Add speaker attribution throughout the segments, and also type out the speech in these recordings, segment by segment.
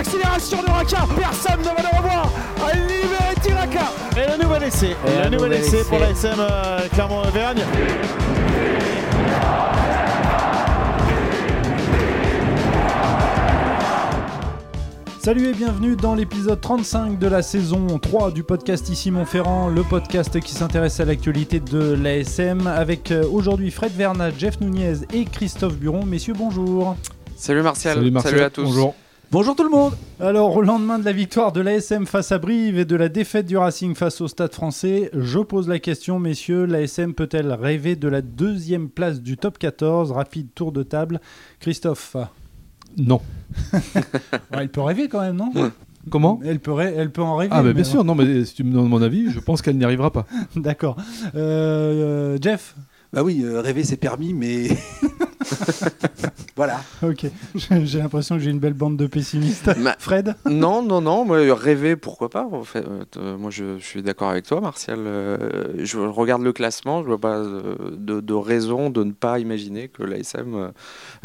Speaker 1: l'accélération de Raka. Personne ne va le revoir. Libéré Raka. Et le nouvel essai. Et le nouvel essai pour la SM euh, Clermont-Auvergne.
Speaker 2: Salut et bienvenue dans l'épisode 35 de la saison 3 du podcast Ici Montferrand, le podcast qui s'intéresse à l'actualité de l'ASM avec euh, aujourd'hui Fred Verna, Jeff Nunez et Christophe Buron. Messieurs, bonjour.
Speaker 3: Salut Martial,
Speaker 4: Salut, Martial.
Speaker 3: à tous.
Speaker 4: Bonjour.
Speaker 1: Bonjour tout le monde.
Speaker 2: Alors, au lendemain de la victoire de l'ASM face à Brive et de la défaite du Racing face au Stade français, je pose la question, messieurs, l'ASM peut-elle rêver de la deuxième place du top 14 Rapide tour de table. Christophe
Speaker 4: Non.
Speaker 2: Ouais, Elle peut rêver quand même, non?
Speaker 4: Comment?
Speaker 2: Elle peut, elle peut en rêver.
Speaker 4: Ah, bah,
Speaker 2: mais
Speaker 4: bien sûr, non, mais si tu me demandes mon avis, je pense qu'elle n'y arrivera pas.
Speaker 2: D'accord. Euh, Jeff?
Speaker 5: Bah oui, euh, rêver c'est permis, mais. voilà.
Speaker 2: Ok. J'ai l'impression que j'ai une belle bande de pessimistes.
Speaker 3: Ma-
Speaker 2: Fred
Speaker 3: Non, non, non, moi, rêver, pourquoi pas en fait. Euh, moi, je, je suis d'accord avec toi, Martial. Euh, je regarde le classement, je vois pas euh, de, de raison de ne pas imaginer que l'ASM euh,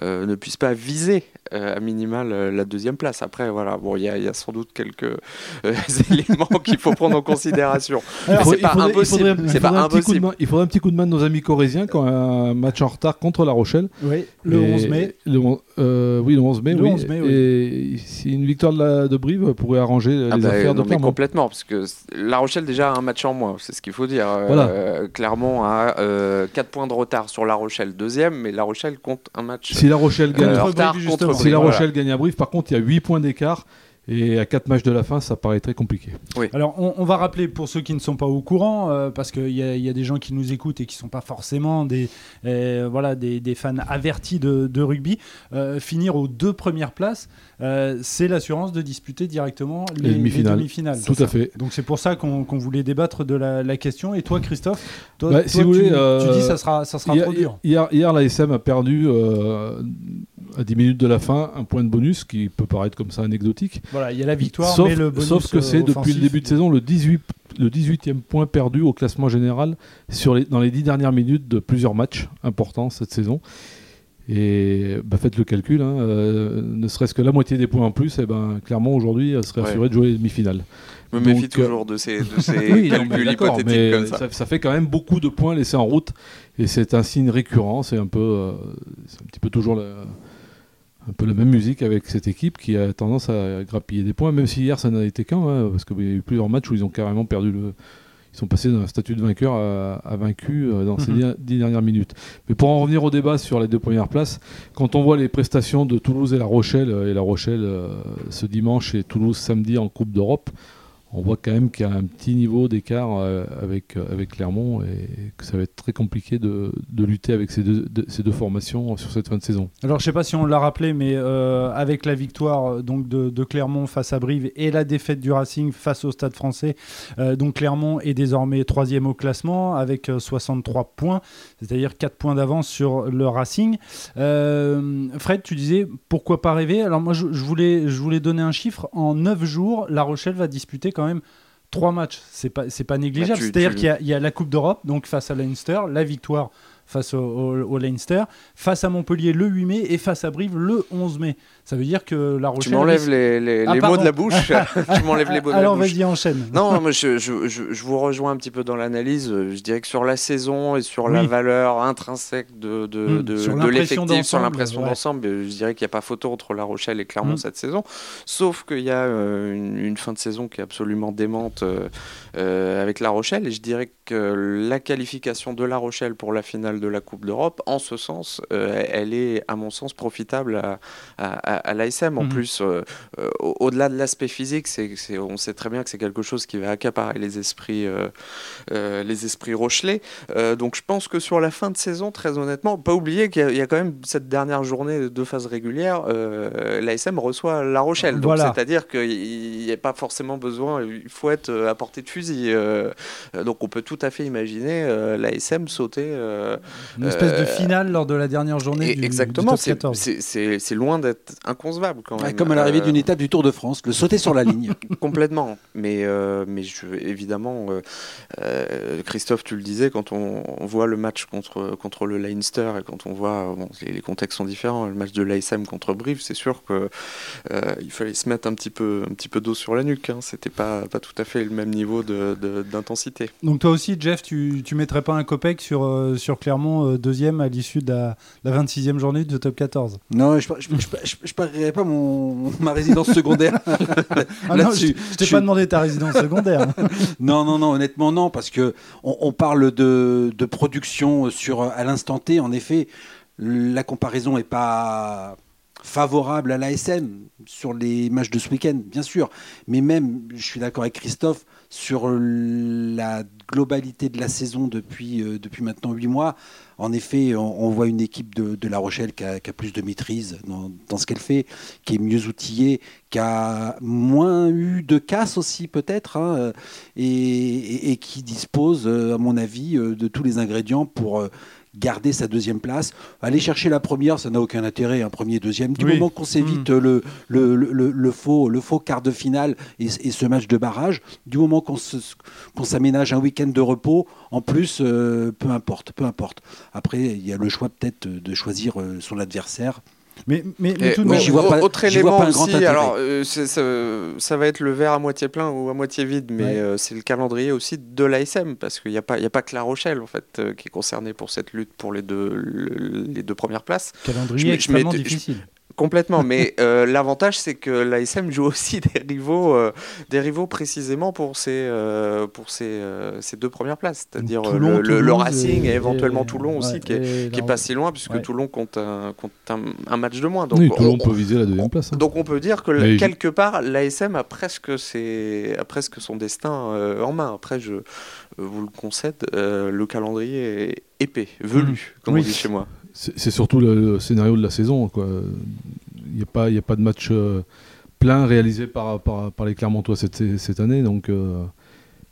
Speaker 3: euh, ne puisse pas viser euh, à minimal euh, la deuxième place. Après, voilà, bon, il y, a- il y a sans doute quelques euh, éléments qu'il faut prendre en considération. C'est
Speaker 4: Il
Speaker 3: pas
Speaker 4: faudrait- il
Speaker 3: impossible.
Speaker 4: faudrait- il
Speaker 3: C'est pas
Speaker 4: faudrait un petit coup de
Speaker 3: impossible.
Speaker 4: main- Il faudrait un petit coup de main de nos amis corésiens qui ont un match en retard contre La Rochelle.
Speaker 2: Oui, le
Speaker 4: Et
Speaker 2: 11 mai.
Speaker 4: Le euh, oui, le 11 mai.
Speaker 2: Le
Speaker 4: oui.
Speaker 2: 11 mai, oui.
Speaker 4: Et si une victoire de, la, de Brive pourrait arranger les
Speaker 3: Ah bah,
Speaker 4: affaires de
Speaker 3: non,
Speaker 4: Clermont.
Speaker 3: complètement, parce que La Rochelle déjà a un match en moins, c'est ce qu'il faut dire. Euh,
Speaker 4: Voilà.
Speaker 3: euh, Clermont a 4 points de retard sur La Rochelle, deuxième, mais La Rochelle compte un match
Speaker 4: Si La Rochelle gagne,
Speaker 3: euh, retard
Speaker 2: Brive, justement.
Speaker 4: si La
Speaker 3: voilà.
Speaker 4: Rochelle gagne à Brive, par contre, il y a 8 points d'écart. Et à 4 matchs de la fin, ça paraît très compliqué.
Speaker 2: Alors, on, on va rappeler pour ceux qui ne sont pas au courant, euh, parce qu'il y, a- il y a des gens qui nous écoutent et qui ne sont pas forcément des, euh, voilà, des, des fans avertis de, de rugby. euh, finir aux deux premières places, euh, c'est l'assurance de disputer directement les,
Speaker 4: Les demi-finales. Tout à fait.
Speaker 2: Donc c'est pour ça qu'on voulait débattre de la, la question. Et toi, Christophe, toi,
Speaker 4: Bah,
Speaker 2: toi,
Speaker 4: si vous
Speaker 2: tu,
Speaker 4: voulez,
Speaker 2: tu dis ça sera, ça sera
Speaker 4: Hier,
Speaker 2: trop dur.
Speaker 4: hier, hier, l'ASM a perdu euh, à 10 minutes de la fin un point de bonus qui peut paraître comme ça anecdotique.
Speaker 2: Voilà, il y a la victoire,
Speaker 4: Sauf,
Speaker 2: mais le bonus
Speaker 4: sauf que c'est
Speaker 2: euh,
Speaker 4: depuis le début de saison le 18 le 18e point perdu au classement général sur les, dans les 10 dernières minutes de plusieurs matchs importants cette saison. Et bah, faites le calcul, hein, euh, ne serait-ce que la moitié des points en plus, et ben, clairement aujourd'hui, elle serait
Speaker 3: Ouais.
Speaker 4: assurée de jouer les demi-finales.
Speaker 3: Je me
Speaker 4: Donc,
Speaker 3: méfie
Speaker 4: euh,
Speaker 3: toujours de ces, de ces
Speaker 4: Oui,
Speaker 3: calculs
Speaker 4: d'accord,
Speaker 3: hypothétiques
Speaker 4: mais
Speaker 3: comme ça.
Speaker 4: ça, ça fait quand même beaucoup de points laissés en route et c'est un signe récurrent. C'est un peu, euh, c'est un petit peu toujours la, un peu la même musique avec cette équipe qui a tendance à grappiller des points, même si hier ça n'a été qu'un, hein, parce qu'il y a eu plusieurs matchs où ils ont carrément perdu le. Ils sont passés d'un statut de vainqueur à, à vaincu euh, dans ces
Speaker 2: Mhm.
Speaker 4: dix- dix dernières minutes. Mais pour en revenir au débat sur les deux premières places, quand on voit les prestations de Toulouse et La Rochelle, euh, et La Rochelle euh, ce dimanche et Toulouse samedi en Coupe d'Europe, on voit quand même qu'il y a un petit niveau d'écart euh, avec, euh, avec Clermont et que ça va être très compliqué de, de lutter avec ces deux, de- ces deux formations sur cette fin de saison.
Speaker 2: Alors, je sais pas si on l'a rappelé, mais euh, avec la victoire donc de, Clermont face à Brive et la défaite du Racing face au Stade Français, donc Clermont est désormais troisième au classement avec euh, 63 points, c'est-à-dire 4 points d'avance sur le Racing. Fred, tu disais pourquoi pas rêver? Alors moi, je, je voulais, je voulais donner un chiffre. En 9 jours, La Rochelle va disputer quand même trois matchs. C'est pas, c'est pas négligeable.
Speaker 3: tu-
Speaker 2: C'est-à-dire
Speaker 3: tu-
Speaker 2: qu'il y y, a la Coupe d'Europe, donc face à Leinster, la victoire face au, au- au Leinster, face à Montpellier le 8 mai et face à Brive le 11 mai. Ça veut dire que La Rochelle.
Speaker 3: Tu m'enlèves les, les,
Speaker 2: Ah,
Speaker 3: les mots de la bouche. tu m'enlèves les mots de
Speaker 2: Alors
Speaker 3: la bouche.
Speaker 2: vas-y, enchaîne.
Speaker 3: Non, moi je, je, je, je vous rejoins un petit peu dans l'analyse. Je dirais que sur la saison et sur la valeur intrinsèque de, de,
Speaker 2: Hmm,
Speaker 3: de, de l'effectif, sur l'impression
Speaker 2: ouais.
Speaker 3: d'ensemble, euh, je dirais qu'il n'y a pas photo entre La Rochelle et Clermont
Speaker 2: Hmm.
Speaker 3: cette saison. Sauf qu'il y a euh, une, une fin de saison qui est absolument démente euh, euh, avec La Rochelle. Et je dirais que la qualification de La Rochelle pour la finale de la Coupe d'Europe, en ce sens, euh, elle est, à mon sens, profitable à, à, à- à l'ASM. En
Speaker 2: Mhm.
Speaker 3: plus, euh, au- au-delà de l'aspect physique, c'est, on sait très bien que c'est quelque chose qui va accaparer les esprits, euh, les esprits rochelais. Donc je pense que sur la fin de saison, très honnêtement, pas oublier qu'il y a, il y a quand même cette dernière journée de phase régulière, l'ASM reçoit La Rochelle. Donc
Speaker 2: Voilà.
Speaker 3: c'est-à-dire qu'il n'y a pas forcément besoin, il faut être à portée de fusil. Donc on peut tout à fait imaginer l'ASM sauter, euh,
Speaker 2: Une espèce de finale lors de la dernière journée du,
Speaker 3: exactement,
Speaker 2: du top 14.
Speaker 3: C'est loin d'être inconcevable quand même.
Speaker 5: comme à l'arrivée d'une étape du Tour de France, le sauter sur la ligne.
Speaker 3: Complètement. Mais, mais je, évidemment, Christophe, tu le disais, quand on, voit le match contre, contre le Leinster et quand on voit, bon, les, contextes sont différents, le match de l'ASM contre Brive, c'est sûr qu'il fallait se mettre un petit peu, un petit peu d'eau sur la nuque. Hein. C'était pas, pas tout à fait le même niveau d'intensité.
Speaker 2: De, Donc toi aussi, Jeff, tu, tu mettrais pas un copec sur, euh, sur Clermont euh, deuxième à l'issue de la, 26e journée de top 14
Speaker 5: Non, je ne parierais pas mon, ma résidence secondaire.
Speaker 2: ah non, je, ne t'ai pas demandé ta résidence secondaire.
Speaker 5: non, non, non, honnêtement non, parce que on, on parle de, de, production sur à l'instant T. En effet, la comparaison est pas favorable à l'ASM sur les matchs de ce week-end, bien sûr. Mais même, je suis d'accord avec Christophe, sur la globalité de la saison depuis, euh, depuis maintenant huit mois, en effet, on, voit une équipe de, La Rochelle qui a, plus de maîtrise dans, ce qu'elle fait, qui est mieux outillée, qui a moins eu de casse aussi peut-être, hein, et, et, qui dispose, euh, à mon avis, euh, de tous les ingrédients pour garder sa deuxième place. Aller chercher la première, ça n'a aucun intérêt, un premier, deuxième. Du moment qu'on s'évite le, le, le, faux, le faux quart de finale et, ce match de barrage, du moment qu'on s'aménage un week-end de repos, en plus, euh, peu importe, peu importe. Après, il y a le choix peut-être de choisir euh, son adversaire.
Speaker 3: Mais, mais, tout de même, vois pas, autre élément aussi, alors euh, ça, va être le verre à moitié plein ou à moitié vide, mais euh, c'est le calendrier aussi de l'ASM, parce qu'il n'y a, pas, a pas que La Rochelle en fait, euh, qui est concernée pour cette lutte pour les deux, les deux premières places.
Speaker 2: Calendrier extrêmement difficile.
Speaker 3: Complètement, mais euh, l'avantage c'est que l'ASM joue aussi des rivaux, euh, des rivaux précisément pour ces, euh, pour ces, ces, deux premières places, c'est-à-dire le, Racing et, éventuellement Toulon aussi, qui, est, pas si loin puisque Toulon compte, un, compte un, match de moins.
Speaker 4: Donc oui, Toulon peut viser la deuxième place. Hein.
Speaker 3: Donc on peut dire que quelque part l'ASM a presque, ses, a presque son destin en main. Après, je vous le concède, le calendrier est épais, velu, mmh. comme on dit chez moi
Speaker 4: c'est surtout le, scénario de la saison. Il n'y a, pas, de match euh, plein réalisé par, les Clermontois cette, année. Donc, euh,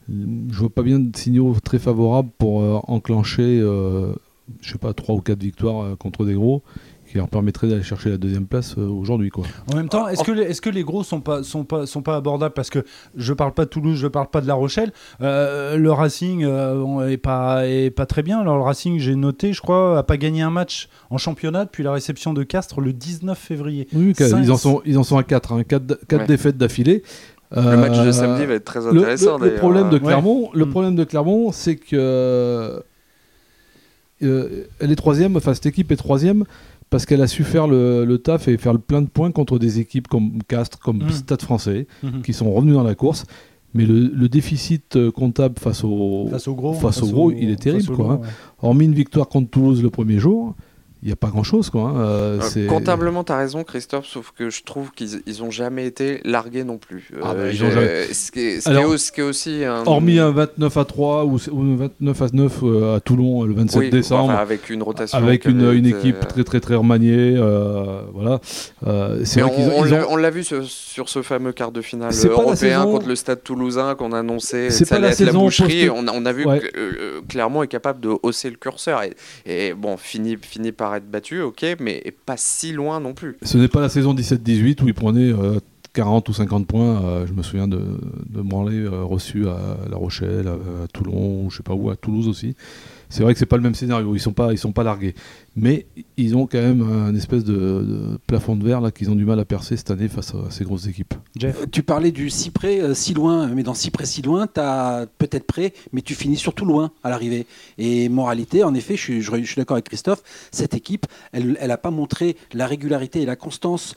Speaker 4: je vois pas bien de signaux très favorables pour euh, enclencher, je sais pas, trois ou quatre victoires contre des gros qui leur permettrait d'aller chercher la deuxième place euh, aujourd'hui. Quoi.
Speaker 2: En même temps, est-ce que, les, est-ce que les gros sont pas, sont pas, sont pas abordables? Parce que je parle pas de Toulouse, je parle pas de La Rochelle. Euh, le Racing euh, est, pas, est pas très bien. Alors le Racing, j'ai noté, je crois, a pas gagné un match en championnat depuis la réception de Castres le 19 février.
Speaker 4: Oui, ils, en sont, ils en sont à 4, 4, 4 défaites d'affilée.
Speaker 3: Le match de samedi va être très intéressant.
Speaker 4: Le, problème de Clermont, le mm. problème de Clermont, c'est que elle est troisième. Enfin, cette équipe est troisième parce qu'elle a su faire le, taf et faire le plein de points contre des équipes comme Castres, comme mmh. Stade français, mmh. qui sont revenus dans la course. Mais le, déficit euh, comptable face au,
Speaker 2: face au gros,
Speaker 4: face au gros il est terrible. Quoi, hein. Hormis une victoire contre Toulouse le premier jour, il n'y a pas grand chose. Quoi, hein. euh,
Speaker 3: euh, comptablement, tu as raison, Christophe, sauf que je trouve qu'ils n'ont jamais été largués non plus.
Speaker 4: Ah bah, ce, qui est, aussi. Hormis un 29 à 3 ou, 29 à 9 à Toulon le 27 décembre.
Speaker 3: avec une rotation.
Speaker 4: Avec une, équipe très très très remaniée. voilà.
Speaker 3: c'est vrai on, on l'a vu sur, ce fameux quart de finale européen contre le Stade toulousain qu'on annonçait. Ça allait être la boucherie. On, a vu que Clermont est capable de hausser le curseur. Et, et bon, fini, fini par être battu, ok, mais pas si loin non plus.
Speaker 4: Ce n'est pas la saison 17-18 où il prenait 40 euh, ou 50 points. Euh, je me souviens de, de euh, reçu à La Rochelle, à, Toulon, je sais pas où, à Toulouse aussi. C'est vrai que c'est pas le même scénario. Ils sont pas, ils sont pas largués, mais ils ont quand même un espèce de, plafond de verre là qu'ils ont du mal à percer cette année face à ces grosses équipes.
Speaker 5: Jeff, tu parlais du si près, si loin, mais dans si près, si loin, tu as peut-être près, mais tu finis surtout loin à l'arrivée. Et moralité, en effet, je suis, je suis d'accord avec Christophe, cette équipe, elle n'a pas montré la régularité et la constance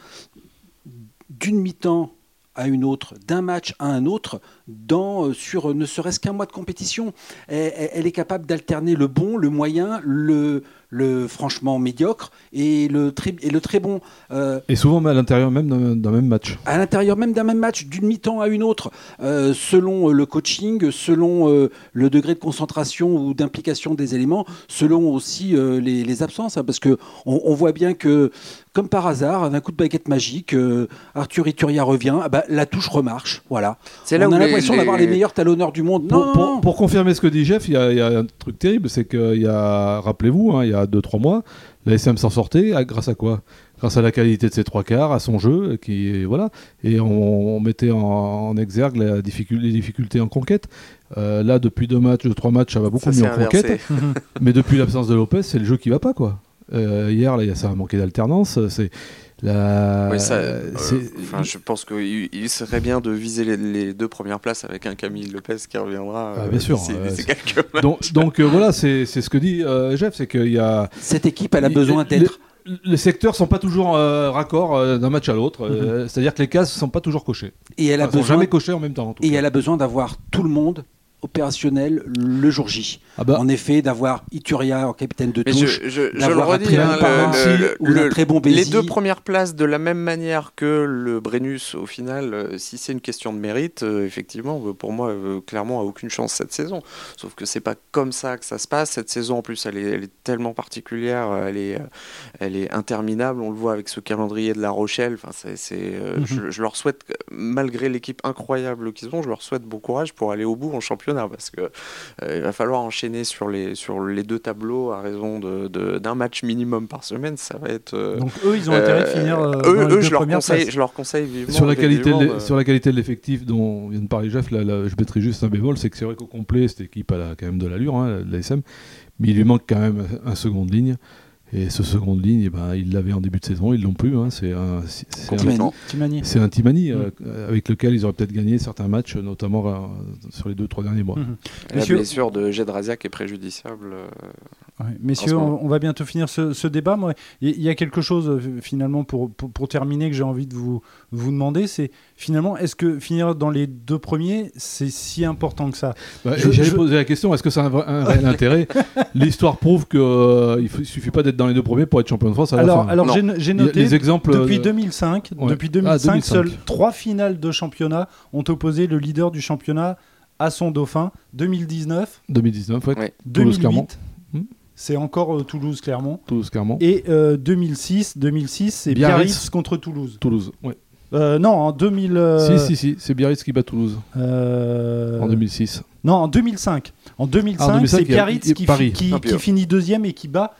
Speaker 5: d'une mi-temps à une autre, d'un match à un autre, dans, euh, sur ne serait-ce qu'un mois de compétition. Elle, est capable d'alterner le bon, le moyen, le, le franchement médiocre et le très, et le très bon.
Speaker 4: Euh, et souvent à l'intérieur même d'un même match.
Speaker 5: À l'intérieur même d'un même match, d'une mi-temps à une autre, euh, selon le coaching, selon le degré de concentration ou d'implication des éléments, selon aussi les, absences. Hein, parce que on, voit bien que, comme par hasard, d'un coup de baguette magique, Arthur Ituria revient, ah bah, la touche remarche. Voilà. on a l'impression d'avoir les meilleurs talonneurs du monde.
Speaker 4: Pour, confirmer ce que dit Jeff, il y, a un truc terrible, c'est qu'il y a, rappelez-vous, hein, il y a 2-3 mois, la SM s'en sortait grâce à quoi? Grâce à la qualité de ses trois quarts, à son jeu, qui voilà, et on, mettait en, exergue les difficultés en conquête. Euh, là, depuis deux matchs, trois matchs, ça va beaucoup mieux en conquête. mais depuis l'absence de Lopez, c'est le jeu qui va pas, quoi. Euh, hier, là, ça a manqué d'alternance. C'est
Speaker 3: la... Euh, enfin, je pense qu'il serait bien de viser les, deux premières places avec un Camille Lopez qui reviendra.
Speaker 4: Ah, bien sûr. donc, donc voilà, c'est ce que dit Jeff, c'est qu'il y a.
Speaker 5: Cette équipe, elle a besoin d'être.
Speaker 4: Les secteurs sont pas toujours raccords d'un match à l'autre. Mhm. C'est-à-dire que les cases sont pas toujours cochées.
Speaker 5: Et elle a
Speaker 4: besoin... sont jamais cochées en même temps.
Speaker 5: et elle a besoin d'avoir tout le monde opérationnel le jour J. Ah bah. En effet, d'avoir Ituria en capitaine de touche, d'avoir un très, bon très bon
Speaker 3: Les deux premières places de la même manière que le Brennus, au final, euh, si c'est une question de mérite, euh, effectivement, euh, pour moi, clairement, a aucune chance cette saison. Sauf que c'est pas comme ça que ça se passe. Cette saison, en plus, elle est, elle est tellement particulière, elle est, elle est interminable. On le voit avec ce calendrier de La Rochelle. Enfin, c'est, mhm. je, je, leur souhaite, malgré l'équipe incroyable qu'ils ont, je leur souhaite bon courage pour aller au bout en championnat parce que euh, il va falloir enchaîner sur les, sur les deux tableaux à raison d'un de, match minimum par semaine. Ça va être.
Speaker 2: Euh, Donc eux, ils ont intérêt de finir.
Speaker 3: Euh, eux, je, leur conseille, je leur conseille vivement.
Speaker 4: Sur la qualité, de, sur la qualité de l'effectif dont vient de parler Jeff, là, je mettrai juste un bémol, c'est que c'est vrai qu'au complet, cette équipe a quand même de l'allure, hein, l'ASM, mais il lui manque quand même un seconde ligne. Et ce seconde ligne, eh ben, ils l'avaient en début de saison, ils l'ont plus. Hein. C'est un, Timani, c'est un Timani mm. euh, avec lequel ils auraient peut-être gagné certains matchs, notamment euh, sur les deux trois derniers mois.
Speaker 3: Mm-hmm. La blessure de Jedraziak est préjudiciable. Euh,
Speaker 2: Messieurs, on, va bientôt finir ce, débat. il y, a quelque chose finalement pour, pour, terminer que j'ai envie de vous, vous demander, c'est finalement, est-ce que finir dans les deux premiers, c'est si important que ça?
Speaker 4: Bah, J'allais poser la question, est-ce que ça a un, réel intérêt? L'histoire prouve qu'il euh, ne suffit pas d'être dans les deux premiers pour être champion de France à
Speaker 2: alors,
Speaker 4: la fin.
Speaker 2: Alors j'ai noté, les exemples, depuis 2005, depuis 2005, ah, seules trois finales de championnat ont opposé le leader du championnat à son dauphin. 2019,
Speaker 4: 2019
Speaker 2: ouais. 2008, c'est encore euh, Toulouse-Clermont.
Speaker 4: Toulouse-Clermont.
Speaker 2: Et 2006, euh, 2006 c'est Biarritz. contre Toulouse.
Speaker 4: Toulouse, oui.
Speaker 2: Euh, non, en 2000.
Speaker 4: Si, si, si, c'est Biarritz qui bat Toulouse. En 2006.
Speaker 2: Non, en 2005. En 2005, ah, c'est Biarritz qui, qui, finit deuxième et qui bat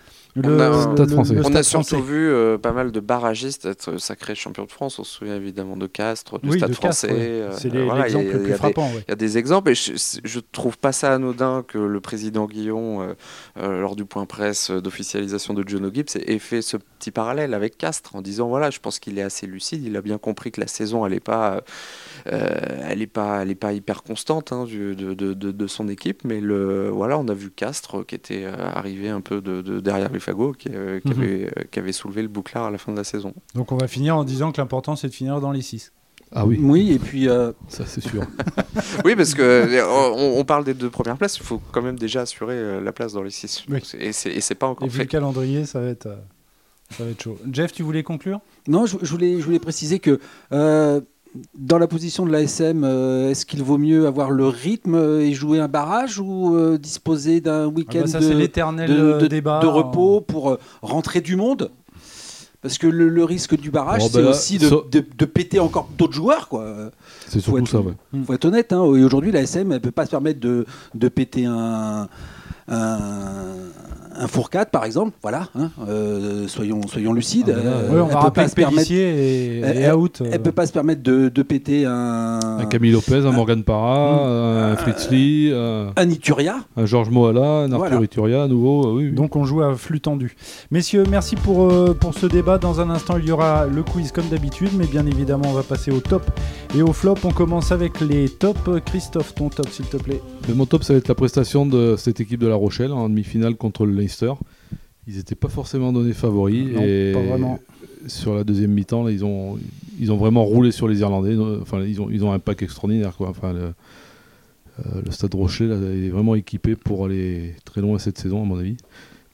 Speaker 3: on, a, surtout vu euh, pas mal de barragistes être sacrés champions de France. On se souvient évidemment de Castres, du Stade français.
Speaker 2: Euh, c'est l'exemple le plus frappant.
Speaker 3: Il y a des exemples et je, ne trouve pas ça anodin que le président Guillon, euh, lors du point presse d'officialisation de John Gibbs, ait fait ce petit parallèle avec Castres en disant voilà, je pense qu'il est assez lucide. Il a bien compris que la saison, n'est pas, elle est pas, elle est pas hyper constante hein, de, de, de, son équipe, mais le, voilà, on a vu Castres qui était arrivé un peu de, derrière les Fagot euh, mhm. euh, qui, avait, soulevé le bouclard à la fin de la saison.
Speaker 2: Donc on va finir en disant que l'important c'est de finir dans les 6.
Speaker 4: Ah oui.
Speaker 5: Oui, et puis. Euh,
Speaker 4: Ça, c'est sûr.
Speaker 3: oui, parce que on, parle des deux premières places, il faut quand même déjà assurer la place dans les 6. Et c'est pas encore
Speaker 2: et fait. le calendrier, ça va être. Ça va être chaud. Jeff, tu voulais conclure?
Speaker 5: Non, je, voulais, je voulais préciser que dans la position de l'ASM, euh, est-ce qu'il vaut mieux avoir le rythme et jouer un barrage ou euh, disposer d'un week-end
Speaker 2: ah bah de, débat,
Speaker 5: de, repos pour rentrer du monde? Parce que le, risque du barrage, oh, c'est bah aussi de, péter encore d'autres joueurs. quoi.
Speaker 4: C'est surtout ça,
Speaker 5: Il faut être honnête. Hein. Aujourd'hui, l'ASM ne peut pas se permettre de, péter un, un fourcade par exemple, voilà, hein, euh, soyons, soyons lucides.
Speaker 2: Ah, euh, on va peut pas se permettre,
Speaker 5: et, elle, out. Elle, peut pas se permettre de, de péter un,
Speaker 4: un Camille Lopez, un, Morgan Parra, un, un Fritz Lee,
Speaker 5: un Ituria,
Speaker 4: un Georges Moala, un Arthur Ituria à nouveau. Oui,
Speaker 2: Donc on joue à flux tendu. Messieurs, merci pour, euh, pour ce débat. Dans un instant, il y aura le quiz comme d'habitude, mais bien évidemment, on va passer au top et au flop. On commence avec les tops. Christophe, ton top, s'il te plaît.
Speaker 4: mon top, ça va être la prestation de cette équipe de La Rochelle en demi-finale contre le ils n'étaient pas forcément donnés favoris. et Sur la deuxième mi-temps, ils, ont, ils ont vraiment roulé sur les Irlandais. Enfin, ils ont, ils ont un pack extraordinaire. Quoi. Enfin, le, euh, Stade Rocher est vraiment équipé pour aller très loin cette saison, à mon avis.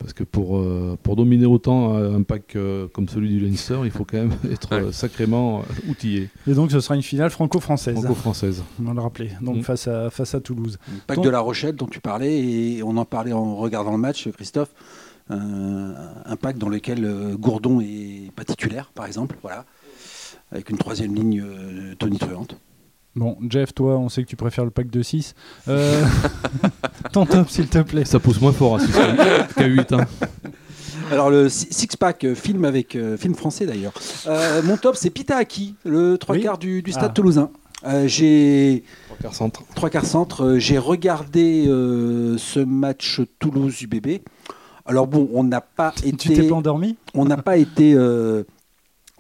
Speaker 4: Parce que pour, euh, pour dominer autant un pack euh, comme celui du Leinster, il faut quand même être
Speaker 3: Ouais.
Speaker 4: sacrément euh, outillé.
Speaker 2: Et donc ce sera une finale franco-française.
Speaker 4: Franco-française.
Speaker 2: On va le rappeler. Donc
Speaker 4: Mm.
Speaker 2: face, à, face à Toulouse.
Speaker 5: Le pack
Speaker 2: Donc-
Speaker 5: de La Rochelle dont tu parlais, et on en parlait en regardant le match, Christophe. Un, un pack dans lequel euh, Gourdon est pas titulaire, par exemple, voilà, avec une troisième ligne euh, tonitruante.
Speaker 2: Bon, Jeff, toi, on sait que tu préfères le pack de 6. Euh... Ton top, s'il te plaît.
Speaker 4: Ça pousse moins fort à 6 qu'à 8. Hein.
Speaker 5: Alors le si- six pack euh, film avec euh, film français d'ailleurs. Euh, mon top c'est Pita Aki, le trois
Speaker 2: Oui.
Speaker 5: quarts du, du stade
Speaker 2: Ah.
Speaker 5: toulousain. Euh, j'ai
Speaker 4: Trois quarts centre.
Speaker 5: trois quarts centre. euh, j'ai regardé euh, ce match Toulouse UBB. Alors bon, on n'a pas
Speaker 2: Tu t'es
Speaker 5: été,
Speaker 2: pas endormi?
Speaker 5: on n'a pas été, euh,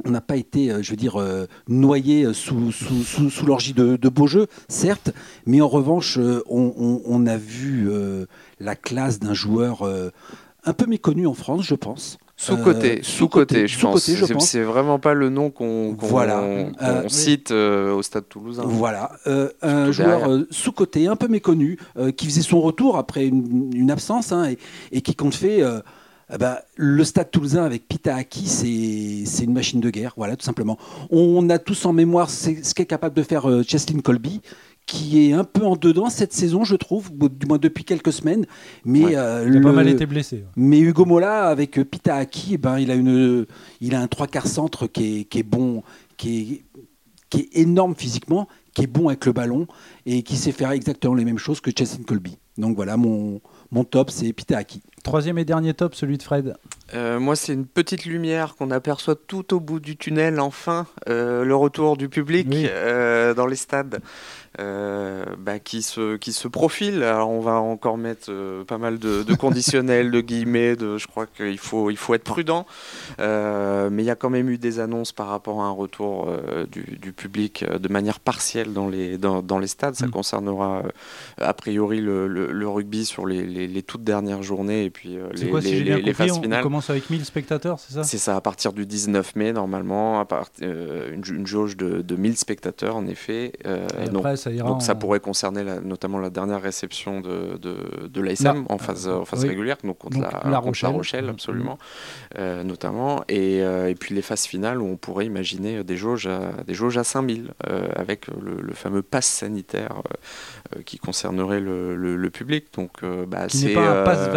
Speaker 5: on n'a pas été, euh, je veux dire, euh, noyé euh, sous, sous, sous, sous l'orgie de, de beaux jeux, certes, mais en revanche, on, on- on a vu la classe d'un joueur un peu méconnu en France, je pense.
Speaker 3: Sous-côté,
Speaker 5: Euh,
Speaker 3: sous-côté, je pense.
Speaker 5: sous-côté, je
Speaker 3: C'est-
Speaker 5: pense.
Speaker 3: C'est vraiment pas le nom qu'on
Speaker 5: Voilà. Euh, oui.
Speaker 3: cite euh, au stade toulousain.
Speaker 5: Voilà, un joueur sous-côté, un peu méconnu, qui faisait son retour après une, une absence hein, et, et qui compte fait. Eh ben, le stade toulousain avec Pita Aki, c'est une machine de guerre, voilà, tout simplement. On a tous en mémoire ce qu'est capable de faire euh, Cheslin Colby, qui est un peu en dedans cette saison, je trouve, ou du moins depuis quelques semaines. Mais,
Speaker 3: Ouais.
Speaker 5: euh,
Speaker 2: Il a pas mal été blessé.
Speaker 5: mais Hugo Mola avec euh, Pita Aki, eh ben, il, a une, il a un trois quarts centre qui est, qui est bon, qui est, qui est énorme physiquement, qui est bon avec le ballon et qui sait faire exactement les mêmes choses que Cheslin Colby. Donc voilà, mon, mon top, c'est Pita Aki.
Speaker 2: Troisième et dernier top, celui de Fred.
Speaker 3: Euh, moi, c'est une petite lumière qu'on aperçoit tout au bout du tunnel, enfin, euh, le retour du public
Speaker 2: Oui.
Speaker 3: euh, dans les stades bah, qui, se, qui se profile. Alors, on va encore mettre pas mal de, de conditionnels, de guillemets, de, je crois qu'il faut, il faut être prudent. Mais il y a quand même eu des annonces par rapport à un retour du, du public de manière partielle dans les, dans, dans les stades. Ça
Speaker 2: Mm.
Speaker 3: concernera a priori le, le- le rugby sur les, les- les toutes dernières journées et puis euh,
Speaker 2: C'est
Speaker 3: les,
Speaker 2: quoi, si
Speaker 3: les-
Speaker 2: bien
Speaker 3: les- les
Speaker 2: compris,
Speaker 3: phases
Speaker 2: on, on
Speaker 3: finales.
Speaker 2: commence avec 1000 spectateurs, c'est ça?
Speaker 3: C'est ça, à partir du 19 mai, normalement, à part- euh, une, une jauge de, de 1000 spectateurs, en effet. Euh,
Speaker 2: Et
Speaker 3: donc,
Speaker 2: après, ça ira
Speaker 3: donc ça pourrait concerner la- notamment la dernière réception de, de, de l'ASM
Speaker 2: La-
Speaker 3: en phase, en phase
Speaker 2: oui.
Speaker 3: régulière, donc contre,
Speaker 2: Donc,
Speaker 3: la,
Speaker 2: La
Speaker 3: contre
Speaker 2: Rochelle. Mhm.
Speaker 3: absolument, euh, notamment. Et, et puis les phases finales où on pourrait imaginer des jauges à, des jauges à 5000, euh, avec le, le fameux pass sanitaire qui concernerait le, le- le public. Donc, bah, c'est,
Speaker 2: pas un pass
Speaker 3: euh,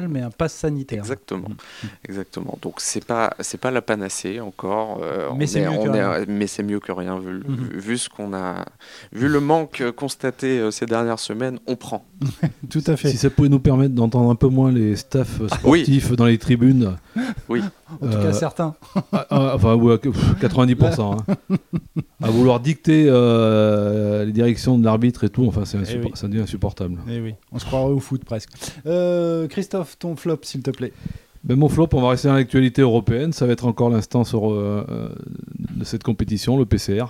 Speaker 2: vaccinal, mais un pass sanitaire.
Speaker 3: Exactement,
Speaker 2: Mm.
Speaker 3: exactement. Donc c'est pas c'est pas la panacée encore. euh,
Speaker 2: Mais c'est
Speaker 3: est-
Speaker 2: mieux que
Speaker 3: est-
Speaker 2: rien.
Speaker 3: mais c'est mieux que rien vu, le-
Speaker 2: Mhm.
Speaker 3: vu, vu ce qu'on a vu le manque constaté euh, ces dernières semaines. On prend.
Speaker 2: Tout à fait.
Speaker 4: Si ça pouvait nous permettre d'entendre un peu moins les staffs
Speaker 3: Ah, oui.
Speaker 4: sportifs dans les tribunes.
Speaker 2: En tout
Speaker 4: Euh,
Speaker 2: cas, certains.
Speaker 4: Ah, ah, enfin, ouais, pff, 90%. hein. à vouloir dicter euh, les directions de l'arbitre et tout, enfin, c'est insuppor-
Speaker 2: Eh oui.
Speaker 4: ça devient insupportable.
Speaker 2: Eh oui, on se croirait au foot presque. Euh, Christophe, ton flop, s'il te plaît.
Speaker 4: Ben, mon flop, on va rester dans l'actualité européenne. Ça va être encore l'instance euh, euh, de cette compétition, le PCR,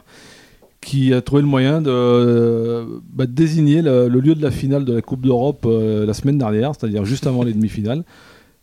Speaker 4: qui a trouvé le moyen de, bah, de désigner le, le lieu de la finale de la Coupe d'Europe euh, la semaine dernière, c'est-à-dire juste avant les demi-finales.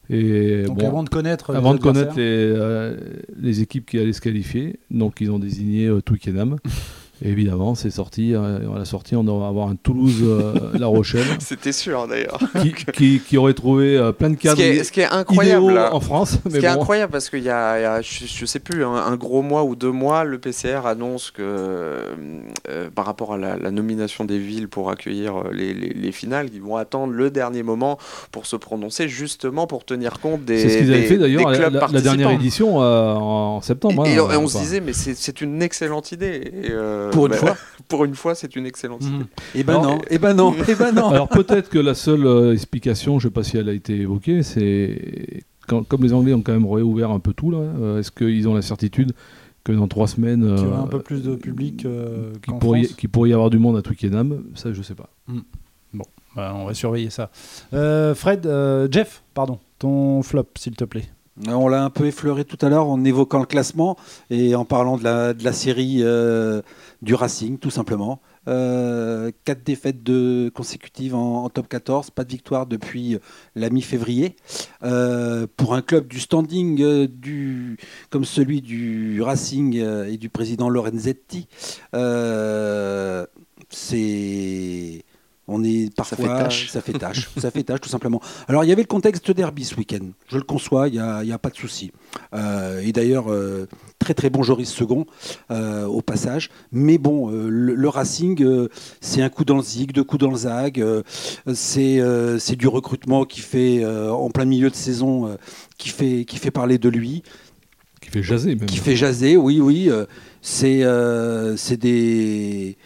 Speaker 4: Et
Speaker 2: Donc
Speaker 4: bon,
Speaker 2: avant de connaître, les
Speaker 4: avant de
Speaker 2: adversaires.
Speaker 4: connaître les, euh, les équipes qui allaient se qualifier, donc ils ont désigné euh, Twickenham. Et évidemment, c'est sorti. euh, à la sortie, on va avoir un Toulouse-La Rochelle
Speaker 3: C'était sûr d'ailleurs.
Speaker 4: qui, qui- qui aurait trouvé euh, plein de
Speaker 3: Ce
Speaker 4: cadres
Speaker 3: qui est, ce qui est incroyable. là,
Speaker 4: en France.
Speaker 3: Ce
Speaker 4: Mais
Speaker 3: qui est incroyable parce qu'il y a, il y a, je, je sais plus, un, un gros mois ou deux mois, le PCR annonce que euh, par rapport à la, la nomination des villes pour accueillir euh, les, les- les finales, ils vont attendre le dernier moment pour se prononcer, justement pour tenir compte des,
Speaker 4: C'est ce qu'ils avaient
Speaker 3: des-
Speaker 4: fait d'ailleurs la,
Speaker 3: clubs
Speaker 4: la- la dernière édition euh, en septembre.
Speaker 3: Et,
Speaker 4: hein,
Speaker 3: et on, se disait, mais c'est c'est une excellente idée. Et, euh,
Speaker 5: Pour une
Speaker 3: bah,
Speaker 5: fois.
Speaker 3: Pour une fois, c'est une excellente idée.
Speaker 2: Mhm.
Speaker 5: Eh ben
Speaker 4: Alors,
Speaker 5: non, eh ben non, eh ben non.
Speaker 4: Alors peut-être que la seule euh, explication, je ne sais pas si elle a été évoquée, c'est quand- comme les Anglais ont quand même réouvert un peu tout là, euh, est-ce qu'ils ont la certitude que dans trois semaines,
Speaker 2: Qu'il y
Speaker 4: euh,
Speaker 2: aura un peu plus de public euh,
Speaker 4: qu'il pourrait, y avoir du monde à Twickenham, ça je sais pas.
Speaker 2: Bah, on va surveiller ça. Euh, Fred, euh, Jeff, pardon, ton flop, s'il te plaît.
Speaker 5: On l'a un peu effleuré tout à l'heure en évoquant le classement et en parlant de la, de la série euh, du Racing, tout simplement. Euh, quatre défaites consécutives en, top 14, pas de victoire depuis la mi-février. Euh, pour un club du standing euh, du, comme celui du Racing euh, et du président Lorenzetti, euh, c'est on est parfois
Speaker 3: fait tâche.
Speaker 5: ça fait tâche, ça fait tâche tout simplement. Alors il y avait le contexte derby ce week-end, je le conçois, il n'y a, il y a pas de souci. Euh, et d'ailleurs, euh, très très bon Joris Second euh, au passage. Mais bon, euh, le, le Racing, euh, c'est un coup dans le zig, deux coups dans le zag. euh, c'est euh, c'est du recrutement qui fait, euh, en plein milieu de saison, euh, qui, fait, qui fait parler de lui
Speaker 4: Qui fait jaser même.
Speaker 5: qui fait jaser, oui, oui. euh, c'est euh, c'est des.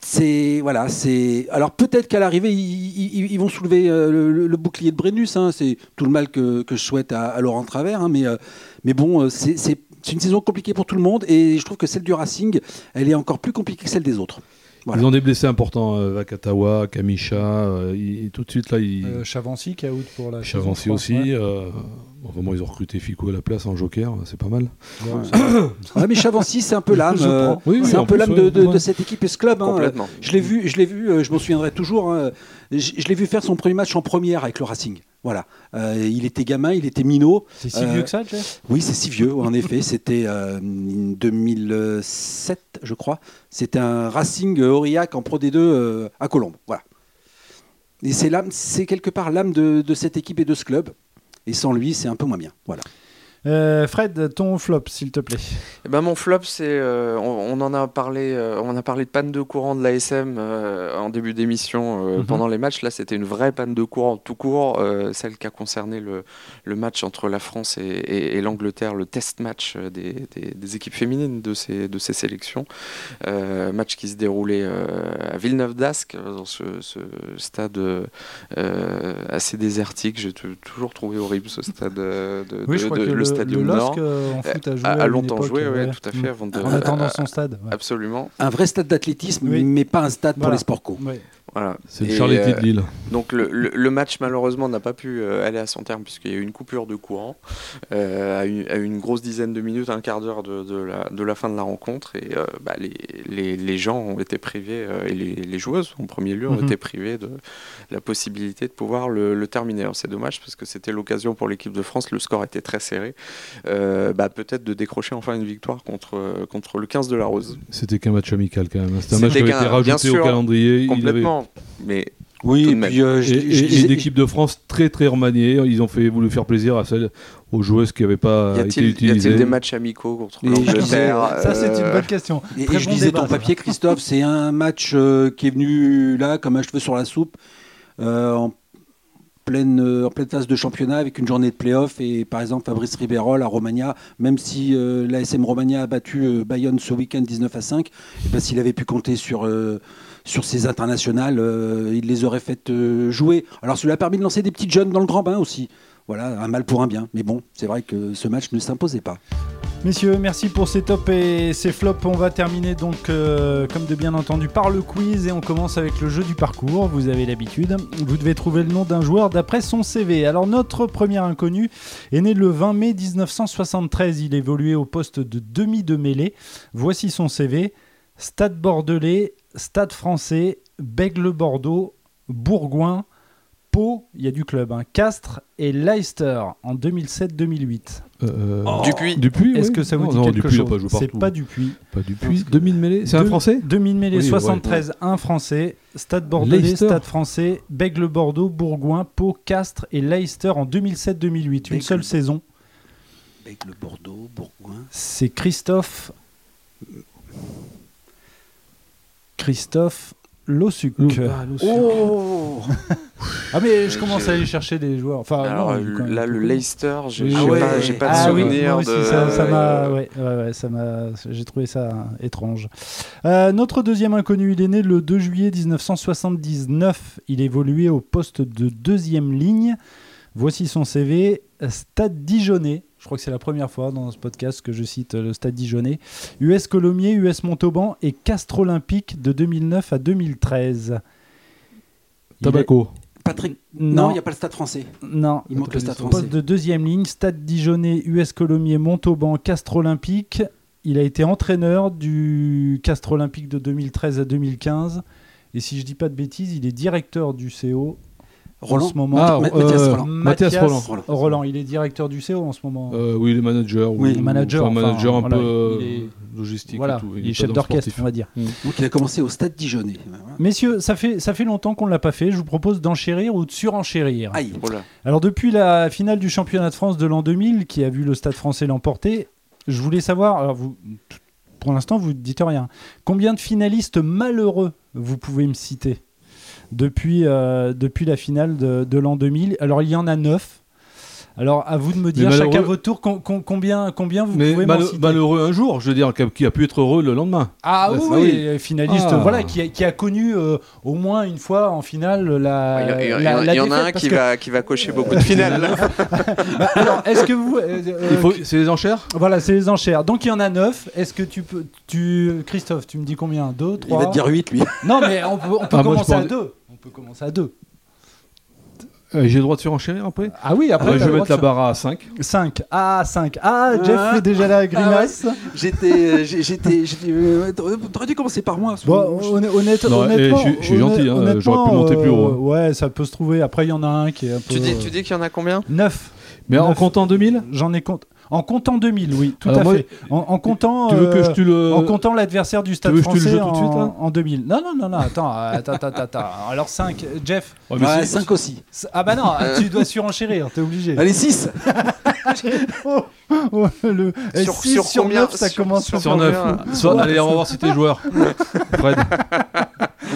Speaker 5: C'est voilà, c'est alors peut-être qu'à l'arrivée ils, ils- ils vont soulever euh, le, bouclier de Brennus. hein, c'est tout le mal que, que je souhaite à, à Laurent Travers, hein, mais euh, mais bon, euh, c'est une saison compliquée pour tout le monde et je trouve que celle du Racing, elle est encore plus compliquée que celle des autres. Voilà.
Speaker 4: Ils ont des blessés importants, euh, Vakatawa, Kamisha, euh, ils- tout de suite là, ils...
Speaker 2: Euh, Chavancy qui est out pour la.
Speaker 4: Chavancy
Speaker 2: 3,
Speaker 4: aussi.
Speaker 2: ouais.
Speaker 4: Bon, vraiment, ils ont recruté Fico à la place en joker, c'est pas mal.
Speaker 2: Ouais,
Speaker 5: Ouais, mais Chavancy, c'est un peu l'âme,
Speaker 2: Je
Speaker 5: euh,
Speaker 2: prends.
Speaker 4: Oui, oui,
Speaker 5: c'est un peu l'âme de, de-
Speaker 4: ouais.
Speaker 5: de cette équipe et ce club. hein. Je l'ai vu, je l'ai vu, euh, je m'en souviendrai toujours. hein. Je, je l'ai vu faire son premier match en première avec le Racing. Voilà. Euh, il était gamin, il était minot.
Speaker 2: C'est si
Speaker 5: Euh,
Speaker 2: vieux que ça, Jeff?
Speaker 5: Oui, c'est si vieux. En effet, c'était euh, 2007, je crois. C'était un Racing Aurillac en Pro D2 euh, à Colombes. Voilà. Et c'est l'âme, c'est quelque part l'âme de, de cette équipe et de ce club. Et sans lui, c'est un peu moins bien. Voilà.
Speaker 2: Euh, Fred, ton flop, s'il te plaît.
Speaker 3: Eh ben, mon flop, c'est euh, on, on en a parlé, euh, on a parlé de panne de courant de l'ASM en début d'émission
Speaker 2: Mhm.
Speaker 3: pendant les matchs. Là, c'était une vraie panne de courant tout court, celle qui a concerné le, le match entre la France et, et- et l'Angleterre, le test match des, des- des équipes féminines de ces, de ces sélections. Match qui se déroulait à Villeneuve-d'Ascq, euh, dans ce, ce stade assez désertique. J'ai toujours trouvé horrible ce stade de,
Speaker 2: Oui,
Speaker 3: de-
Speaker 2: je crois
Speaker 3: de-
Speaker 2: que
Speaker 3: le,
Speaker 2: le,
Speaker 3: Stadium
Speaker 2: le
Speaker 3: Nord.
Speaker 2: LOSC euh, en foot a joué.
Speaker 3: a,
Speaker 2: à
Speaker 3: a
Speaker 2: une
Speaker 3: longtemps
Speaker 2: époque,
Speaker 3: joué, ouais,
Speaker 2: ouais.
Speaker 3: tout à fait, avant de,
Speaker 2: En attendant
Speaker 3: à-
Speaker 2: son stade. ouais.
Speaker 3: Absolument.
Speaker 5: Un vrai stade d'athlétisme,
Speaker 2: Oui.
Speaker 5: mais pas un stade pour
Speaker 2: Voilà.
Speaker 5: les sports co.
Speaker 3: Voilà.
Speaker 4: C'est le
Speaker 3: Et,
Speaker 4: Charletti
Speaker 3: euh,
Speaker 4: de Lille.
Speaker 3: Donc le, le- le match malheureusement n'a pas pu euh, aller à son terme puisqu'il y a eu une coupure de courant euh, à, une, à une grosse dizaine de minutes, un quart d'heure de, de la, de la fin de la rencontre et euh, bah, les, les, les gens ont été privés euh, et les, les joueuses en premier lieu ont
Speaker 2: Mhm.
Speaker 3: été privées de la possibilité de pouvoir le, le terminer. C'est dommage parce que c'était l'occasion pour l'équipe de France, le score était très serré, euh, bah, peut-être de décrocher enfin une victoire contre, contre le 15 de la Rose.
Speaker 4: C'était qu'un match amical quand même. hein. C'était un match qui avait été rajouté au calendrier. Il avait-
Speaker 3: Complètement. Mais
Speaker 5: Oui, et puis euh, je-
Speaker 4: Et,
Speaker 5: je-
Speaker 4: et-
Speaker 5: je
Speaker 4: et
Speaker 5: disais-
Speaker 4: l'équipe de France très très remaniée. Ils ont fait voulu faire plaisir à celles aux joueuses qui n'avaient pas
Speaker 3: y
Speaker 4: été
Speaker 3: a-t-il y
Speaker 4: utilisées.
Speaker 3: a-t-il des matchs amicaux contre
Speaker 5: Et je disais,
Speaker 3: l'Angleterre
Speaker 2: Ça, c'est une
Speaker 3: euh,
Speaker 2: bonne question.
Speaker 5: Et, je
Speaker 2: bon
Speaker 5: lisais
Speaker 2: débat,
Speaker 5: ton papier, Christophe, c'est un match euh, qui est venu là comme un cheveu sur la soupe, euh, en, euh, en pleine phase de championnat avec une journée de play-off. Et par exemple, Fabrice Riberol à Romagna, même si euh, l'ASM Romagna a battu euh, Bayonne ce week-end 19 à 5, et ben, s'il avait pu compter sur, sur ses internationales, il les aurait fait euh, jouer. Alors, cela a permis de lancer des petites jeunes dans le grand bain aussi. Voilà, un mal pour un bien. Mais bon, c'est vrai que ce match ne s'imposait pas.
Speaker 2: Messieurs, merci pour ces tops et ces flops. On va terminer donc, euh, comme de bien entendu, par le quiz et on commence avec le jeu du parcours. Vous avez l'habitude. Vous devez trouver le nom d'un joueur d'après son CV. Alors, notre premier inconnu est né le 20 mai 1973. Il évoluait au poste de demi de mêlée. Voici son CV Stade Bordelais, Stade français, Bègle Bordeaux, Bourgoin, Pau, il y a du club, hein, Castres et Leicester en 2007-2008.
Speaker 4: Euh,
Speaker 3: Dupuis.
Speaker 4: Dupuis,
Speaker 2: Est-ce
Speaker 4: oui.
Speaker 2: que ça vous
Speaker 4: Non,
Speaker 2: dit
Speaker 4: non,
Speaker 2: quelque
Speaker 4: Dupuis,
Speaker 2: chose
Speaker 4: pas joué
Speaker 2: C'est pas Dupuis.
Speaker 4: Pas Dupuis. Demi de mêlée. C'est un Français
Speaker 2: Demi de mêlée
Speaker 4: Oui, ouais,
Speaker 2: 73, un français. Stade Bordelais,
Speaker 4: Leicester.
Speaker 2: Stade français, Bègle Bordeaux, Bourgoin, Pau, Castres et Leicester en 2007-2008. Une seule saison.
Speaker 5: Avec le Bordeaux, Bourgoin.
Speaker 2: C'est Christophe. Christophe Lossuc.
Speaker 4: Lou- ah,
Speaker 5: Oh
Speaker 2: Ah mais je commence
Speaker 3: J'ai-
Speaker 2: à aller chercher des joueurs. Enfin,
Speaker 3: Alors
Speaker 2: non, quand
Speaker 3: là, le. Leicester, j'ai
Speaker 2: Oui,
Speaker 3: j'ai
Speaker 2: oui.
Speaker 3: pas, j'ai pas de
Speaker 2: Ah oui,
Speaker 3: souvenir
Speaker 2: aussi,
Speaker 3: de.
Speaker 2: ça, ça m'a, ouais, ouais, ouais, ça m'a, j'ai trouvé ça étrange. Euh, notre deuxième inconnu, il est né le 2 juillet 1979. Il évoluait au poste de deuxième ligne. Voici son CV. Stade Dijonais. Je crois que c'est la première fois dans ce podcast que je cite le Stade Dijonais. US Colomiers, US Montauban et Castres Olympique de 2009 à 2013. Il est-
Speaker 4: Tabaco.
Speaker 5: Patrick. Non, il n'y a pas le stade français.
Speaker 2: non,
Speaker 5: Il manque le stade
Speaker 2: Poste
Speaker 5: français.
Speaker 2: de deuxième ligne, Stade Dijonais, US Colomiers, Montauban, Castres Olympique. Il a été entraîneur du Castres Olympique de 2013 à 2015. Et si je dis pas de bêtises, il est directeur du CO
Speaker 5: Roland
Speaker 2: en ce moment.
Speaker 4: Ah,
Speaker 5: Ma-
Speaker 4: euh,
Speaker 5: Mathias Roland.
Speaker 4: Mathias Roland.
Speaker 5: Roland.
Speaker 2: Roland, il est directeur du CO en ce moment.
Speaker 4: Euh, oui, il est manager.
Speaker 5: Oui,
Speaker 4: ou-
Speaker 2: manager,
Speaker 4: enfin, manager
Speaker 2: enfin,
Speaker 4: un
Speaker 2: voilà,
Speaker 4: peu euh,
Speaker 2: est-
Speaker 4: logistique.
Speaker 2: voilà,
Speaker 4: et tout.
Speaker 2: il est chef d'orchestre, on va dire.
Speaker 5: Donc il a commencé au Stade Dijonais.
Speaker 2: Messieurs, ça fait, ça fait longtemps qu'on ne l'a pas fait. Je vous propose d'enchérir ou de surenchérir.
Speaker 5: Aïe.
Speaker 3: Oh là.
Speaker 2: Alors depuis la finale du championnat de France de l'an 2000, qui a vu le Stade français l'emporter, je voulais savoir, alors vous, pour l'instant vous ne dites rien, combien de finalistes malheureux vous pouvez me citer? Depuis, euh, depuis la finale de, l'an 2000 Alors il y en a neuf. Alors à vous de me dire
Speaker 4: malheureux-
Speaker 2: chacun votre tour com- com- combien, combien vous
Speaker 4: Mais
Speaker 2: pouvez m'en
Speaker 4: mal-
Speaker 2: citer.
Speaker 4: malheureux un jour, je veux dire, qui a, qui a pu être heureux le lendemain.
Speaker 2: Ah oui,
Speaker 4: Bah,
Speaker 2: oui,
Speaker 4: oui.
Speaker 2: finaliste,
Speaker 4: Ah.
Speaker 2: voilà, qui a, qui a connu euh, au moins une fois en finale la.
Speaker 3: Il y, a- il y a-
Speaker 2: la- la
Speaker 3: il y en a un qui
Speaker 2: que-
Speaker 3: va, qui va cocher beaucoup de finales. là.
Speaker 2: Bah, alors, est-ce que vous. euh, euh,
Speaker 4: Il c'est les enchères?
Speaker 2: Voilà, c'est les enchères. Donc il y en a neuf. Est-ce que tu peux. Tu... Christophe, tu me dis combien? Deux,
Speaker 5: Il
Speaker 2: trois?
Speaker 5: va te dire 8 lui.
Speaker 2: Non, mais on peut, on peut
Speaker 4: Ah,
Speaker 2: commencer à
Speaker 4: en-
Speaker 2: deux. On peut commencer à deux.
Speaker 4: Euh, J'ai le droit de surenchérir après
Speaker 2: Ah oui, après.
Speaker 4: Euh, Je vais mettre la barre à 5.
Speaker 2: faire- 5. Ah, 5. Ah, Jeff
Speaker 5: Ah.
Speaker 2: fait déjà la grimace.
Speaker 5: J'étais. euh, J'étais. j'étais, T'aurais dû commencer par moi.
Speaker 2: Bon, honn- honnête-
Speaker 4: Non,
Speaker 2: honnêtement,
Speaker 4: je suis- je suis
Speaker 2: honn-
Speaker 4: gentil, hein,
Speaker 2: honnêtement,
Speaker 4: j'aurais pu monter plus haut, hein.
Speaker 2: Ouais, ça peut se trouver. Après, il y en a un qui est un peu.
Speaker 3: tu, dis, tu dis qu'il y en a combien?
Speaker 2: 9.
Speaker 4: Mais en comptant 2000
Speaker 2: J'en ai compte. En comptant 2000, oui, tout
Speaker 4: Alors
Speaker 2: à
Speaker 4: moi,
Speaker 2: fait. En, en comptant.
Speaker 4: Tu veux que
Speaker 2: euh,
Speaker 4: je te le.
Speaker 2: En comptant l'adversaire du Stade
Speaker 4: veux que je te le
Speaker 2: français
Speaker 4: joue tout de suite,
Speaker 2: en,
Speaker 4: là
Speaker 2: en 2000. Non, non, non, non, attends, attends, attends, attends. Alors 5, Jeff.
Speaker 4: Ouais, mais
Speaker 5: Ouais,
Speaker 4: si-
Speaker 5: 5 aussi.
Speaker 2: Ah bah non, tu dois surenchérir, t'es obligé.
Speaker 5: Allez, 6
Speaker 2: Oh, oh, le, eh,
Speaker 3: Sur-
Speaker 2: six
Speaker 3: sur
Speaker 2: sur
Speaker 3: combien
Speaker 2: 9, ça
Speaker 3: Sur-
Speaker 2: commence
Speaker 3: sur-
Speaker 4: Sur
Speaker 2: par-
Speaker 4: 9.
Speaker 3: combien
Speaker 4: allez, on va voir si t'es joueur. Fred.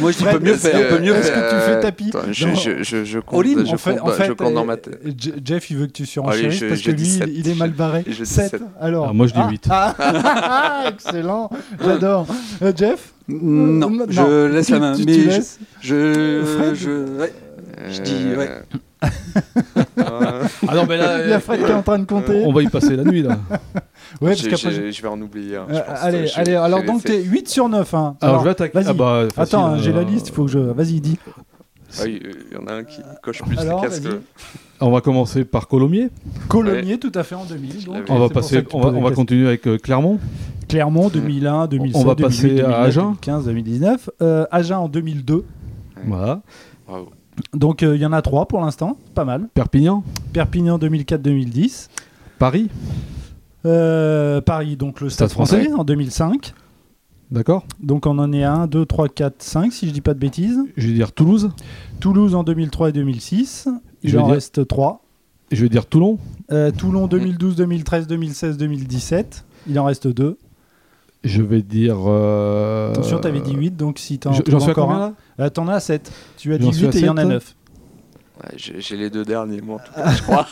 Speaker 5: Moi je dis
Speaker 2: Fred,
Speaker 5: peut mieux
Speaker 2: est-ce
Speaker 5: faire.
Speaker 2: que-
Speaker 5: peut mieux
Speaker 2: est-ce que tu fais tapis
Speaker 3: Attends, je,
Speaker 2: Non.
Speaker 3: je, je, je compte, je
Speaker 2: en fait,
Speaker 3: compte,
Speaker 2: en fait,
Speaker 3: je compte dans
Speaker 2: euh,
Speaker 3: ma tête.
Speaker 2: Je- Jeff, il veut que tu
Speaker 3: je-
Speaker 2: parce
Speaker 3: je
Speaker 2: que lui, il, est mal barré.
Speaker 3: Je dis
Speaker 2: 7.
Speaker 3: sept.
Speaker 2: Alors.
Speaker 4: Ah, moi, je dis
Speaker 2: Ah,
Speaker 4: huit.
Speaker 2: ah, excellent, j'adore. Euh, Jeff
Speaker 5: Non,
Speaker 2: Euh,
Speaker 5: je laisse
Speaker 2: tu-
Speaker 5: la main.
Speaker 2: tu-
Speaker 5: mais
Speaker 2: tu
Speaker 5: je-
Speaker 2: laisses
Speaker 5: je.
Speaker 2: Fred
Speaker 5: je ouais. Je dis, ouais.
Speaker 3: Euh,
Speaker 4: Ah non, mais
Speaker 2: Il y
Speaker 4: là,
Speaker 2: a Fred qui est en train de compter.
Speaker 4: on va y passer la nuit là.
Speaker 2: Ouais, parce qu'après.
Speaker 3: je vais en oublier.
Speaker 2: Euh,
Speaker 3: je pense.
Speaker 2: allez,
Speaker 3: Je-
Speaker 2: allez, alors donc t'es 8 sur 9. Hein.
Speaker 4: Alors, je vais attaquer.
Speaker 2: Vas-y.
Speaker 4: Ah bah, facile,
Speaker 2: Attends, j'ai la
Speaker 4: euh,
Speaker 2: liste, il faut que je. Vas-y, dis.
Speaker 3: Ah il y en a un qui coche plus
Speaker 2: Alors,
Speaker 3: les que.
Speaker 4: On va commencer par Colomiers.
Speaker 2: Colomiers, tout à fait en 2000. donc,
Speaker 3: l'avais.
Speaker 4: On va passer, on va, on continuer avec euh, Clermont.
Speaker 2: Clermont 2001, 2007,
Speaker 4: On va passer
Speaker 2: 2008,
Speaker 4: à
Speaker 2: 2009,
Speaker 4: Agen.
Speaker 2: 2015, 2019. Euh, Agen en 2002.
Speaker 4: Voilà.
Speaker 3: Bravo.
Speaker 2: Donc euh, il y en a trois pour l'instant, pas mal.
Speaker 4: Perpignan.
Speaker 2: Perpignan 2004-2010.
Speaker 4: Paris.
Speaker 2: Euh, Paris, donc le Stade
Speaker 4: Stade français.
Speaker 2: français en 2005.
Speaker 4: D'accord.
Speaker 2: Donc on en est à 1, 2, 3, 4, 5 si je dis pas de bêtises.
Speaker 4: Je vais dire Toulouse.
Speaker 2: Toulouse en 2003 et 2006. Il
Speaker 4: Je
Speaker 2: en
Speaker 4: dire-
Speaker 2: reste 3.
Speaker 4: Je vais dire Toulon.
Speaker 2: Toulon 2012, 2013, 2016, 2017. Il en reste 2.
Speaker 4: Je vais dire. euh,
Speaker 2: Attention, t'avais dit 8, donc si t'en
Speaker 4: à
Speaker 2: encore un.
Speaker 4: là
Speaker 2: Euh, T'en as 7. Tu as dit
Speaker 4: suis
Speaker 2: 8
Speaker 4: à
Speaker 2: et il y en a
Speaker 4: sept.
Speaker 2: 9.
Speaker 3: Ouais, j'ai les deux derniers, moi, en tout cas, je crois.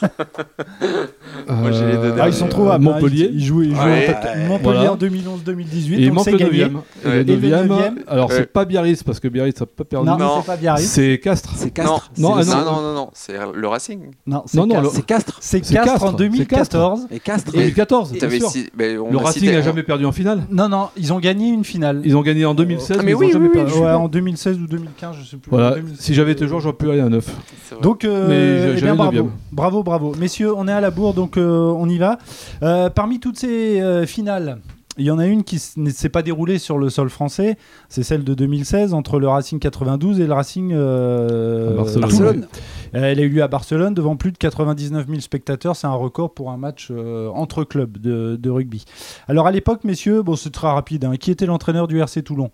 Speaker 3: Moi, j'ai les deux
Speaker 4: Euh,
Speaker 3: derniers.
Speaker 2: Ah, ils sont trouvables. hein.
Speaker 4: Montpellier.
Speaker 2: Ils, jouent, ils jouent
Speaker 3: Ouais.
Speaker 2: en tête-
Speaker 5: Ouais.
Speaker 2: Montpellier
Speaker 4: Voilà.
Speaker 2: en 2011-2018.
Speaker 4: Et il manque le
Speaker 2: gagné.
Speaker 4: 9
Speaker 3: Ouais.
Speaker 4: Le
Speaker 2: Et le
Speaker 4: 9
Speaker 2: neuvième
Speaker 4: Alors,
Speaker 3: Ouais.
Speaker 4: c'est pas Biarritz, parce que Biarritz n'a pas perdu.
Speaker 2: Non,
Speaker 3: Non.
Speaker 2: c'est pas Biarritz.
Speaker 4: C'est Castres.
Speaker 5: C'est Castres.
Speaker 4: Non, ah
Speaker 5: le-
Speaker 3: non, non, non, non, c'est le Racing.
Speaker 2: Non, c'est
Speaker 4: Non, non,
Speaker 2: Castres.
Speaker 5: C'est Castres.
Speaker 2: C'est
Speaker 4: c'est
Speaker 2: Castres en
Speaker 4: Castres.
Speaker 2: 2014.
Speaker 5: Et Castres.
Speaker 4: 2014. bien
Speaker 3: T'avais
Speaker 4: sûr.
Speaker 3: si- ben,
Speaker 4: Le
Speaker 3: a
Speaker 4: Racing n'a jamais perdu en finale.
Speaker 2: Non, non, ils ont gagné une finale.
Speaker 4: Ils ont gagné en 2016,
Speaker 3: Ah,
Speaker 4: mais,
Speaker 3: oui,
Speaker 2: en 2016 ou 2015, je sais plus.
Speaker 4: Voilà,
Speaker 2: 2016.
Speaker 4: si j'avais été joueur, j'aurais pu aller à 9.
Speaker 2: Donc, euh, eh bien, bravo. bravo, bravo. Messieurs, on est à la bourre, donc euh, on y va. Euh, parmi toutes ces finales, il y en a une qui ne s'est pas déroulée sur le sol français. C'est celle de 2016 entre le Racing 92 et le Racing euh,
Speaker 4: Barcelone.
Speaker 2: Elle a eu lieu à Barcelone devant plus de 99 000 spectateurs. C'est un record pour un match euh, entre clubs de, de rugby. Alors à l'époque, messieurs, bon, c'est très rapide. hein. Qui était l'entraîneur du RC Toulon?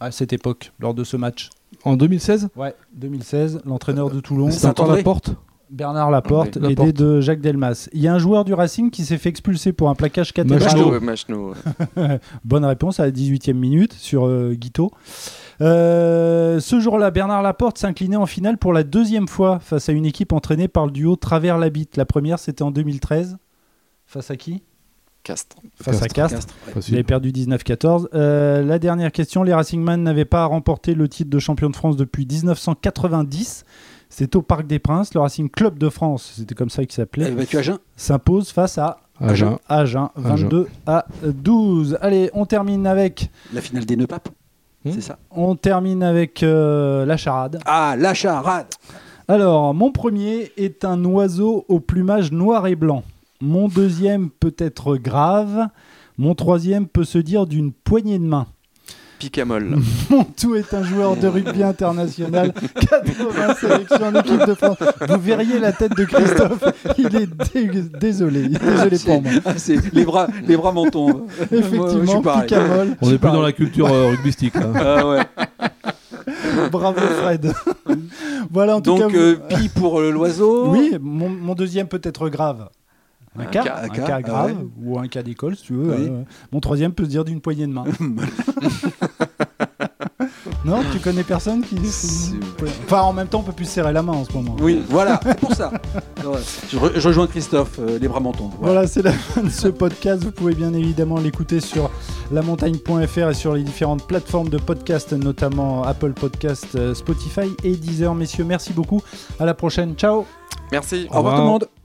Speaker 2: À cette époque, lors de ce match
Speaker 4: En 2016
Speaker 2: Ouais, 2016, l'entraîneur de Toulon.
Speaker 4: C'est encore
Speaker 5: Saint-André.
Speaker 4: la porte
Speaker 2: Bernard Laporte, aidé
Speaker 4: Laporte.
Speaker 2: de Jacques Delmas. Il y a un joueur du Racing qui s'est fait expulser pour un plaquage cathédral.
Speaker 4: Machno.
Speaker 3: Machno, Machno, ouais.
Speaker 2: Bonne réponse à la 18e minute sur euh, Guito. Euh, ce jour-là, Bernard Laporte s'inclinait en finale pour la deuxième fois face à une équipe entraînée par le duo Travers Labitte. La première, c'était en 2013. Face à qui?
Speaker 3: Castres.
Speaker 2: Face à Castres.
Speaker 5: Castres. ouais.
Speaker 2: Il
Speaker 4: Facile.
Speaker 2: avait perdu 19-14. Euh, la dernière question, les Racingman n'avaient pas remporté le titre de champion de France depuis 1990. C'est au Parc des Princes. Le Racing Club de France, c'était comme ça qu'il s'appelait,
Speaker 5: Elle a battu Agen.
Speaker 2: s'impose face à
Speaker 4: Agen.
Speaker 2: Agen, 22 à 12. Allez, on termine avec,
Speaker 5: La finale des Nœuds Papes.
Speaker 4: Hmm.
Speaker 5: C'est ça?
Speaker 2: on termine avec euh, la charade.
Speaker 5: Ah, la charade.
Speaker 2: Alors, mon premier est un oiseau au plumage noir et blanc. Mon deuxième peut être grave. Mon troisième peut se dire d'une poignée de main.
Speaker 3: Picamol.
Speaker 2: Montou est un joueur de rugby international, 80 sélections en équipe de France. Vous verriez la tête de Christophe, il est dé- désolé, il est désolé pour moi.
Speaker 5: Ah, c'est les bras, les bras m'en tombent. Moi, je
Speaker 2: Effectivement. Picamol.
Speaker 4: On n'est plus dans la culture euh, rugbystique. là.
Speaker 5: Ah ouais.
Speaker 2: Bravo Fred. voilà en tout
Speaker 5: Donc,
Speaker 2: cas.
Speaker 5: euh,
Speaker 2: vous-
Speaker 5: pi pour euh, l'oiseau.
Speaker 2: Oui, mon, mon deuxième peut être grave. Un,
Speaker 3: Un
Speaker 2: cas,
Speaker 3: cas,
Speaker 2: un
Speaker 5: un
Speaker 2: cas,
Speaker 5: cas,
Speaker 2: grave,
Speaker 5: ouais.
Speaker 2: ou un cas d'école, si tu veux.
Speaker 5: Oui.
Speaker 2: euh, mon troisième peut se dire d'une poignée de main. non, tu connais personne qui. Enfin, en même temps, on peut plus se serrer la main en ce moment.
Speaker 5: Oui, voilà, c'est pour ça. Je, re- je rejoins Christophe, euh, les bras m'en tombent. Voilà.
Speaker 2: Voilà, c'est la fin de ce podcast. Vous pouvez bien évidemment l'écouter sur lamontagne.fr et sur les différentes plateformes de podcast, notamment Apple Podcast, euh, Spotify et Deezer. Messieurs, merci beaucoup. À la prochaine. Ciao.
Speaker 3: Merci.
Speaker 5: Au revoir
Speaker 4: revoir.
Speaker 5: tout le monde.